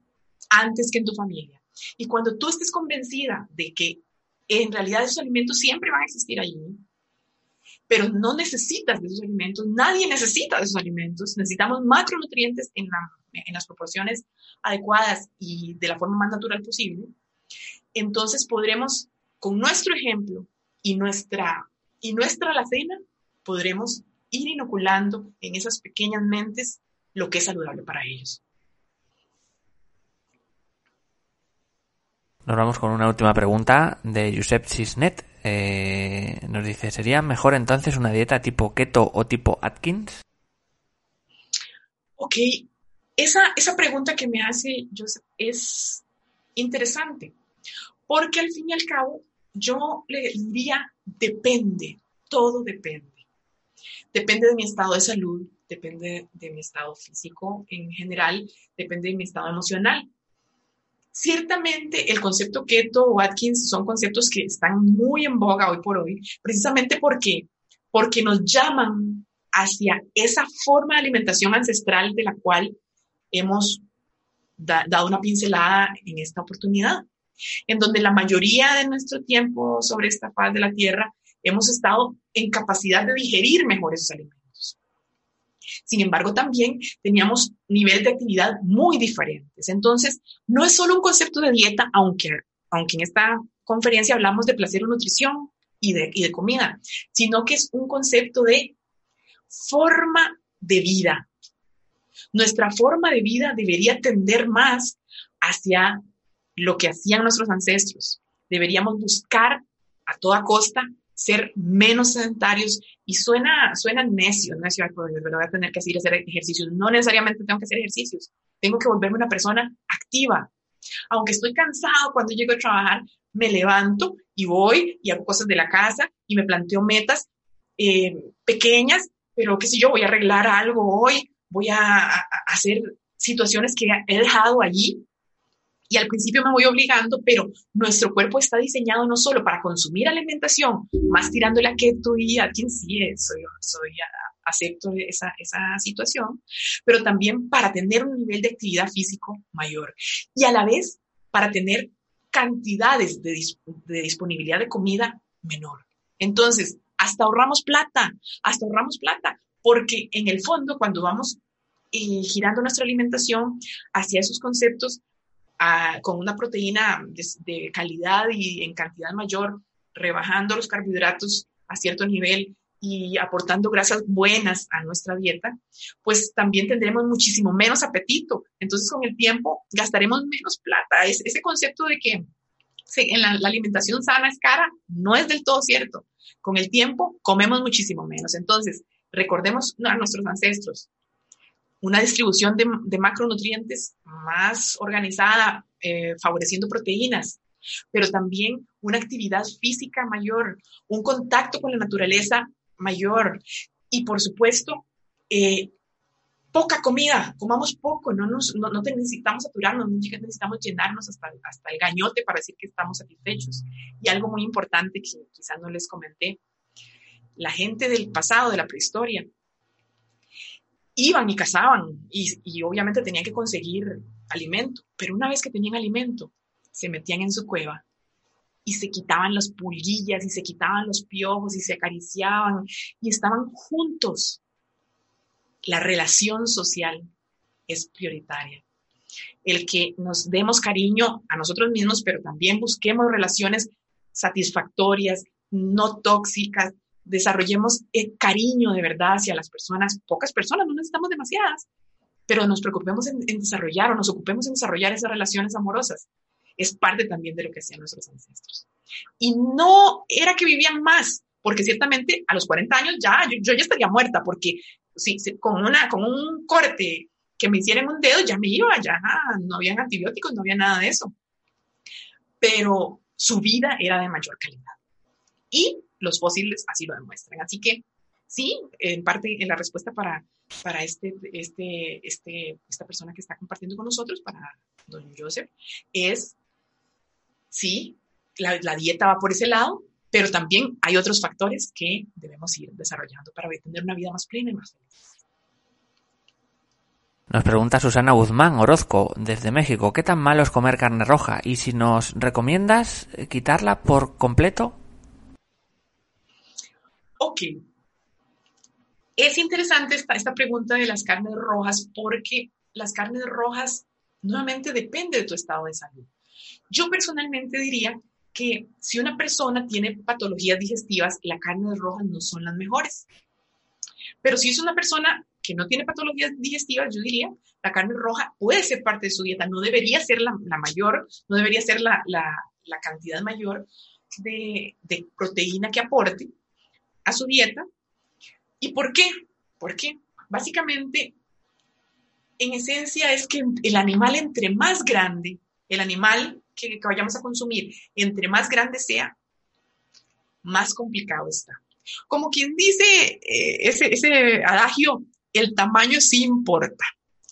Speaker 2: antes que en tu familia. Y cuando tú estés convencida de que en realidad esos alimentos siempre van a existir allí, pero no necesitas de esos alimentos, nadie necesita de esos alimentos, necesitamos macronutrientes en, en las proporciones adecuadas y de la forma más natural posible, entonces podremos, con nuestro ejemplo y nuestra, y nuestra alacena, podremos ir inoculando en esas pequeñas mentes lo que es saludable para ellos.
Speaker 1: Nos vamos con una última pregunta de Josep Cisnet. Eh, nos dice, ¿sería mejor entonces una dieta tipo keto o tipo Atkins?
Speaker 2: Ok, esa, esa pregunta que me hace Joseph es interesante, porque al fin y al cabo yo le diría, depende, todo depende. Depende de mi estado de salud, depende de mi estado físico en general, depende de mi estado emocional. Ciertamente el concepto keto o Atkins son conceptos que están muy en boga hoy por hoy, precisamente porque, porque nos llaman hacia esa forma de alimentación ancestral de la cual hemos dado una pincelada en esta oportunidad, en donde la mayoría de nuestro tiempo sobre esta faz de la Tierra hemos estado en capacidad de digerir mejor esos alimentos. Sin embargo, también teníamos niveles de actividad muy diferentes. Entonces, no es solo un concepto de dieta, aunque, aunque en esta conferencia hablamos de placer o nutrición y de, y de comida, sino que es un concepto de forma de vida. Nuestra forma de vida debería tender más hacia lo que hacían nuestros ancestros. Deberíamos buscar a toda costa ser menos sedentarios y suena, suena necio, necio, voy a tener que hacer ejercicios. No necesariamente tengo que hacer ejercicios, tengo que volverme una persona activa. Aunque estoy cansado cuando llego a trabajar, me levanto y voy y hago cosas de la casa y me planteo metas eh, pequeñas, pero qué sé yo, voy a arreglar algo hoy, voy a hacer situaciones que he dejado allí y al principio me voy obligando, pero nuestro cuerpo está diseñado no solo para consumir alimentación, más tirándole a keto y a quien sí soy, soy acepto esa, esa situación, pero también para tener un nivel de actividad físico mayor y a la vez para tener cantidades de, de disponibilidad de comida menor. Entonces, hasta ahorramos plata, hasta ahorramos plata, porque en el fondo, cuando vamos eh, girando nuestra alimentación hacia esos conceptos, con una proteína de, calidad y en cantidad mayor, rebajando los carbohidratos a cierto nivel y aportando grasas buenas a nuestra dieta, pues también tendremos muchísimo menos apetito. Entonces, con el tiempo gastaremos menos plata. Es, ese concepto de que en la, la, alimentación sana es cara no es del todo cierto. Con el tiempo comemos muchísimo menos. Entonces, recordemos a nuestros ancestros una distribución de, macronutrientes más organizada, eh, favoreciendo proteínas, pero también una actividad física mayor, un contacto con la naturaleza mayor y, por supuesto, eh, poca comida, comamos poco, no, necesitamos saturarnos, no necesitamos llenarnos hasta, hasta el gañote para decir que estamos satisfechos. Y algo muy importante que quizás no les comenté, la gente del pasado, de la prehistoria, iban y cazaban y, obviamente tenían que conseguir alimento, pero una vez que tenían alimento, se metían en su cueva y se quitaban las pulguillas y se quitaban los piojos y se acariciaban y estaban juntos. La relación social es prioritaria. El que nos demos cariño a nosotros mismos, pero también busquemos relaciones satisfactorias, no tóxicas, desarrollemos el cariño de verdad hacia las personas, pocas personas, no necesitamos demasiadas, pero nos preocupemos en, desarrollar o nos ocupemos en desarrollar esas relaciones amorosas. Es parte también de lo que hacían nuestros ancestros. Y no era que vivían más, porque ciertamente a los 40 años ya, yo, ya estaría muerta, porque si, con, una, con un corte que me hicieran un dedo, ya me iba, ya no habían antibióticos, no había nada de eso. Pero su vida era de mayor calidad. Y los fósiles así lo demuestran. Así que sí, en parte en la respuesta para, para este, este, este, esta persona que está compartiendo con nosotros, para don Joseph, es sí, la, la dieta va por ese lado, pero también hay otros factores que debemos ir desarrollando para tener una vida más plena y más feliz.
Speaker 1: Nos pregunta Susana Guzmán Orozco desde México, ¿qué tan malo es comer carne roja? Y si nos recomiendas quitarla por completo.
Speaker 2: Ok. Es interesante esta, esta pregunta de las carnes rojas porque las carnes rojas nuevamente depende de tu estado de salud. Yo personalmente diría que si una persona tiene patologías digestivas, las carnes rojas no son las mejores. Pero si es una persona que no tiene patologías digestivas, yo diría, la carne roja puede ser parte de su dieta, no debería ser la, mayor, no debería ser la, cantidad mayor de, proteína que aporte a su dieta. ¿Y por qué? Porque básicamente, en esencia, es que el animal entre más grande, el animal que, vayamos a consumir, entre más grande sea, más complicado está. Como quien dice eh, ese, ese adagio, el tamaño sí importa.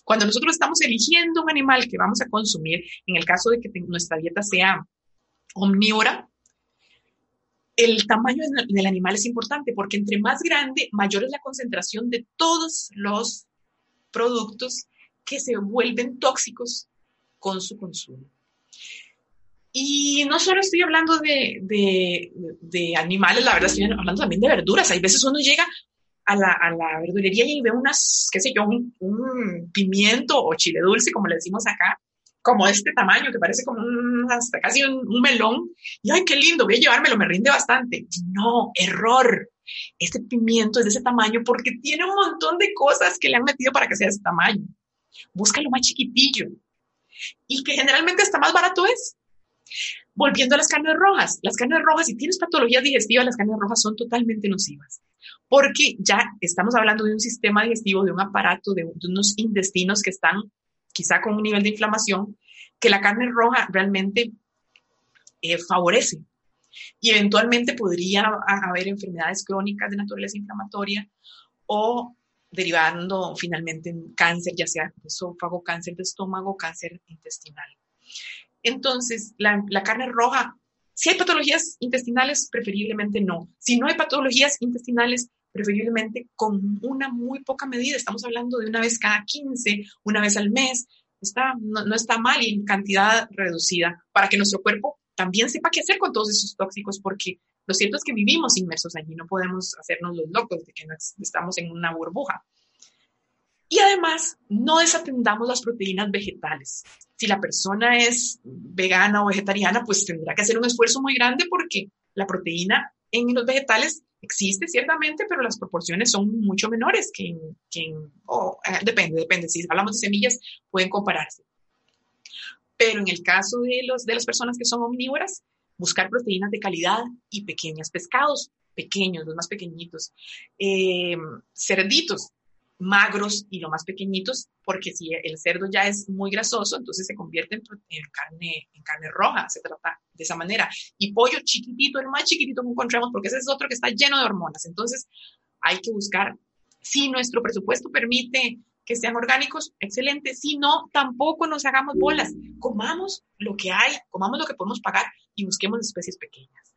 Speaker 2: Cuando nosotros estamos eligiendo un animal que vamos a consumir, en el caso de que nuestra dieta sea omnívora, el tamaño del animal es importante porque entre más grande, mayor es la concentración de todos los productos que se vuelven tóxicos con su consumo. Y no solo estoy hablando de, de, animales, la verdad estoy hablando también de verduras. Hay veces uno llega a la, a la verdulería y ve unas, qué sé yo, un, pimiento o chile dulce, como le decimos acá, como este tamaño, que parece como hasta casi un, melón. Y ay, qué lindo, voy a llevármelo, me rinde bastante. No, error. Este pimiento es de ese tamaño porque tiene un montón de cosas que le han metido para que sea de ese tamaño. Búscalo más chiquitillo. Y que generalmente hasta más barato es. Volviendo a las carnes rojas, las carnes rojas, si tienes patologías digestivas, las carnes rojas son totalmente nocivas, porque ya estamos hablando de un sistema digestivo, de un aparato, de, unos intestinos que están quizá con un nivel de inflamación, que la carne roja realmente eh, favorece. Y eventualmente podría haber enfermedades crónicas de naturaleza inflamatoria o derivando finalmente en cáncer, ya sea esófago, cáncer de estómago, cáncer intestinal. Entonces, la, carne roja, si hay patologías intestinales, preferiblemente no. Si no hay patologías intestinales, preferiblemente con una muy poca medida. Estamos hablando de una vez cada 15, una vez al mes. Está, no, está mal y en cantidad reducida para que nuestro cuerpo también sepa qué hacer con todos esos tóxicos, porque lo cierto es que vivimos inmersos allí, no podemos hacernos los locos de que no estamos en una burbuja. Y además, no desatendamos las proteínas vegetales. Si la persona es vegana o vegetariana, pues tendrá que hacer un esfuerzo muy grande porque la proteína en los vegetales existe ciertamente, pero las proporciones son mucho menores que en... oh, depende, depende. Si hablamos de semillas, pueden compararse. Pero en el caso de, los, de las personas que son omnívoras, buscar proteínas de calidad y pequeñas, pescados pequeños, los más pequeñitos, eh, cerditos, magros y lo más pequeñitos, porque si el cerdo ya es muy grasoso, entonces se convierte en, carne, en carne roja, se trata de esa manera. Y pollo chiquitito, el más chiquitito que encontramos, porque ese es otro que está lleno de hormonas. Entonces hay que buscar, si nuestro presupuesto permite que sean orgánicos, excelente. Si no, tampoco nos hagamos bolas. Comamos lo que hay, comamos lo que podemos pagar y busquemos especies pequeñas.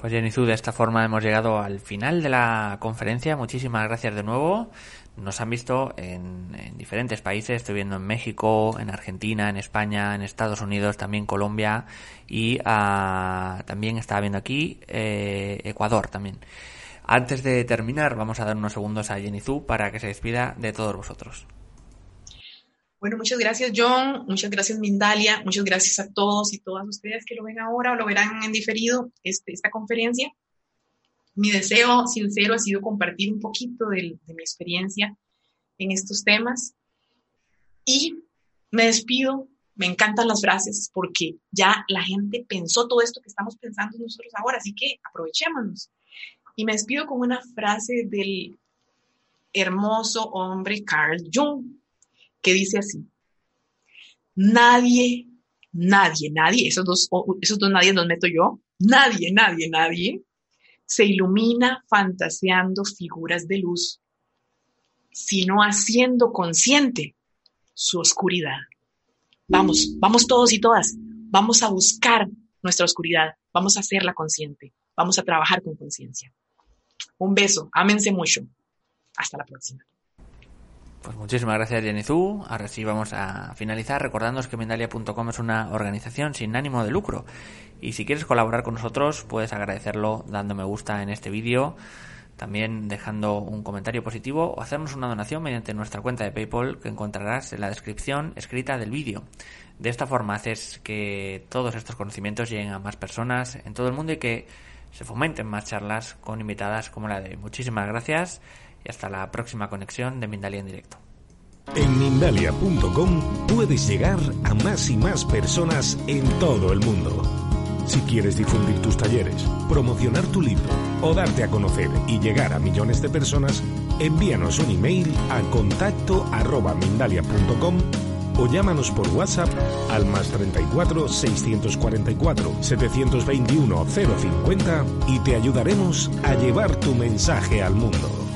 Speaker 1: Pues Jenizu, de esta forma hemos llegado al final de la conferencia. Muchísimas gracias de nuevo. Nos han visto en, diferentes países. Estoy viendo en México, en Argentina, en España, en Estados Unidos, también Colombia y ah, también estaba viendo aquí eh, Ecuador también. Antes de terminar, vamos a dar unos segundos a Jenizu para que se despida de todos vosotros.
Speaker 2: Bueno, muchas gracias John, muchas gracias Mindalia, muchas gracias a todos y todas ustedes que lo ven ahora o lo verán en diferido este, esta conferencia. Mi deseo sincero ha sido compartir un poquito de, mi experiencia en estos temas. Y me despido. Me encantan las frases porque ya la gente pensó todo esto que estamos pensando nosotros ahora, así que aprovechémonos. Y me despido con una frase del hermoso hombre Carl Jung, que dice así, nadie, nadie, nadie, esos dos, esos dos nadie los meto yo, nadie, nadie, nadie se ilumina fantaseando figuras de luz, sino haciendo consciente su oscuridad. Vamos, vamos todos y todas, vamos a buscar nuestra oscuridad, vamos a hacerla consciente, vamos a trabajar con conciencia. Un beso, ámense mucho. Hasta la próxima.
Speaker 1: Pues muchísimas gracias, Jenny Ahora sí vamos a finalizar recordándoos que Mendalia.com es una organización sin ánimo de lucro. Y si quieres colaborar con nosotros, puedes agradecerlo dando me gusta en este vídeo, también dejando un comentario positivo o hacernos una donación mediante nuestra cuenta de PayPal que encontrarás en la descripción escrita del vídeo. De esta forma haces que todos estos conocimientos lleguen a más personas en todo el mundo y que se fomenten más charlas con invitadas como la de. Muchísimas gracias y hasta la próxima conexión de Mindalia en directo.
Speaker 3: En Mindalia.com puedes llegar a más y más personas en todo el mundo. Si quieres difundir tus talleres, promocionar tu libro o darte a conocer y llegar a millones de personas, envíanos un email a contacto arroba mindalia.com o llámanos por WhatsApp al más 34 644 721 050 y te ayudaremos a llevar tu mensaje al mundo.